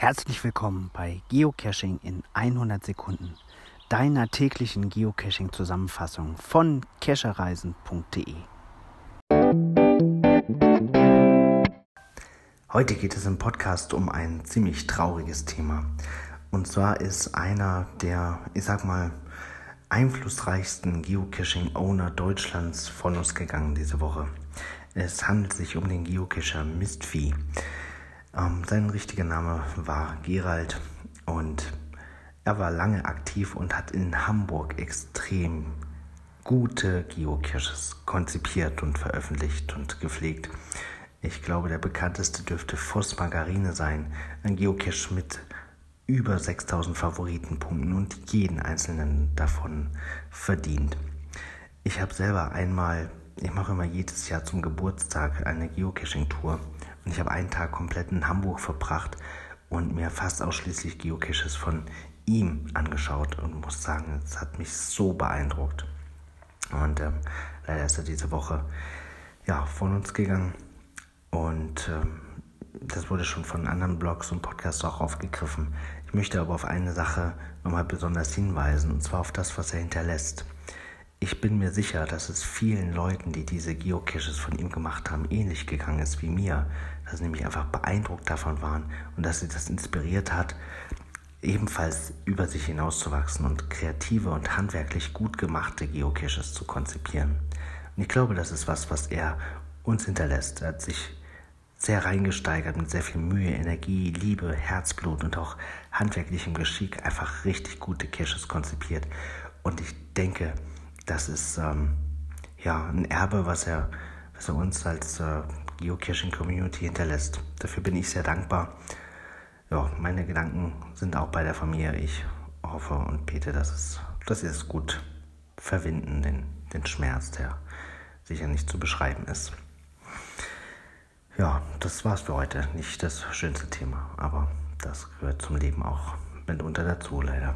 Herzlich willkommen bei Geocaching in 100 Sekunden, deiner täglichen Geocaching-Zusammenfassung von cachereisen.de. Heute geht es im Podcast um ein ziemlich trauriges Thema. Und zwar ist einer der, ich sag mal, einflussreichsten Geocaching-Owner Deutschlands von uns gegangen diese Woche. Es handelt sich um den Geocacher Mistvieh. Ähm, sein richtiger Name war Gerald und er war lange aktiv und hat in Hamburg extrem gute Geocaches konzipiert und veröffentlicht und gepflegt. Ich glaube, der bekannteste dürfte Voss Margarine sein, ein Geocache mit über 6000 Favoritenpunkten und jeden einzelnen davon verdient. Ich habe selber einmal, ich mache immer jedes Jahr zum Geburtstag eine Geocaching-Tour ich habe einen Tag komplett in Hamburg verbracht und mir fast ausschließlich Geocaches von ihm angeschaut und muss sagen, es hat mich so beeindruckt. Und ähm, leider ist er diese Woche ja, von uns gegangen. Und ähm, das wurde schon von anderen Blogs und Podcasts auch aufgegriffen. Ich möchte aber auf eine Sache nochmal besonders hinweisen, und zwar auf das, was er hinterlässt. Ich bin mir sicher, dass es vielen Leuten, die diese Geocaches von ihm gemacht haben, ähnlich gegangen ist wie mir. Dass sie nämlich einfach beeindruckt davon waren und dass sie das inspiriert hat, ebenfalls über sich hinauszuwachsen und kreative und handwerklich gut gemachte Geocaches zu konzipieren. Und ich glaube, das ist was, was er uns hinterlässt. Er hat sich sehr reingesteigert mit sehr viel Mühe, Energie, Liebe, Herzblut und auch handwerklichem Geschick einfach richtig gute Caches konzipiert. Und ich denke, das ist ähm, ja ein Erbe, was er, was er uns als äh, Geocaching-Community hinterlässt. Dafür bin ich sehr dankbar. Ja, meine Gedanken sind auch bei der Familie. Ich hoffe und bete, dass, es, dass sie es gut verwinden, den, den Schmerz, der sicher nicht zu beschreiben ist. Ja, das war's für heute. Nicht das schönste Thema, aber das gehört zum Leben auch mitunter dazu, leider.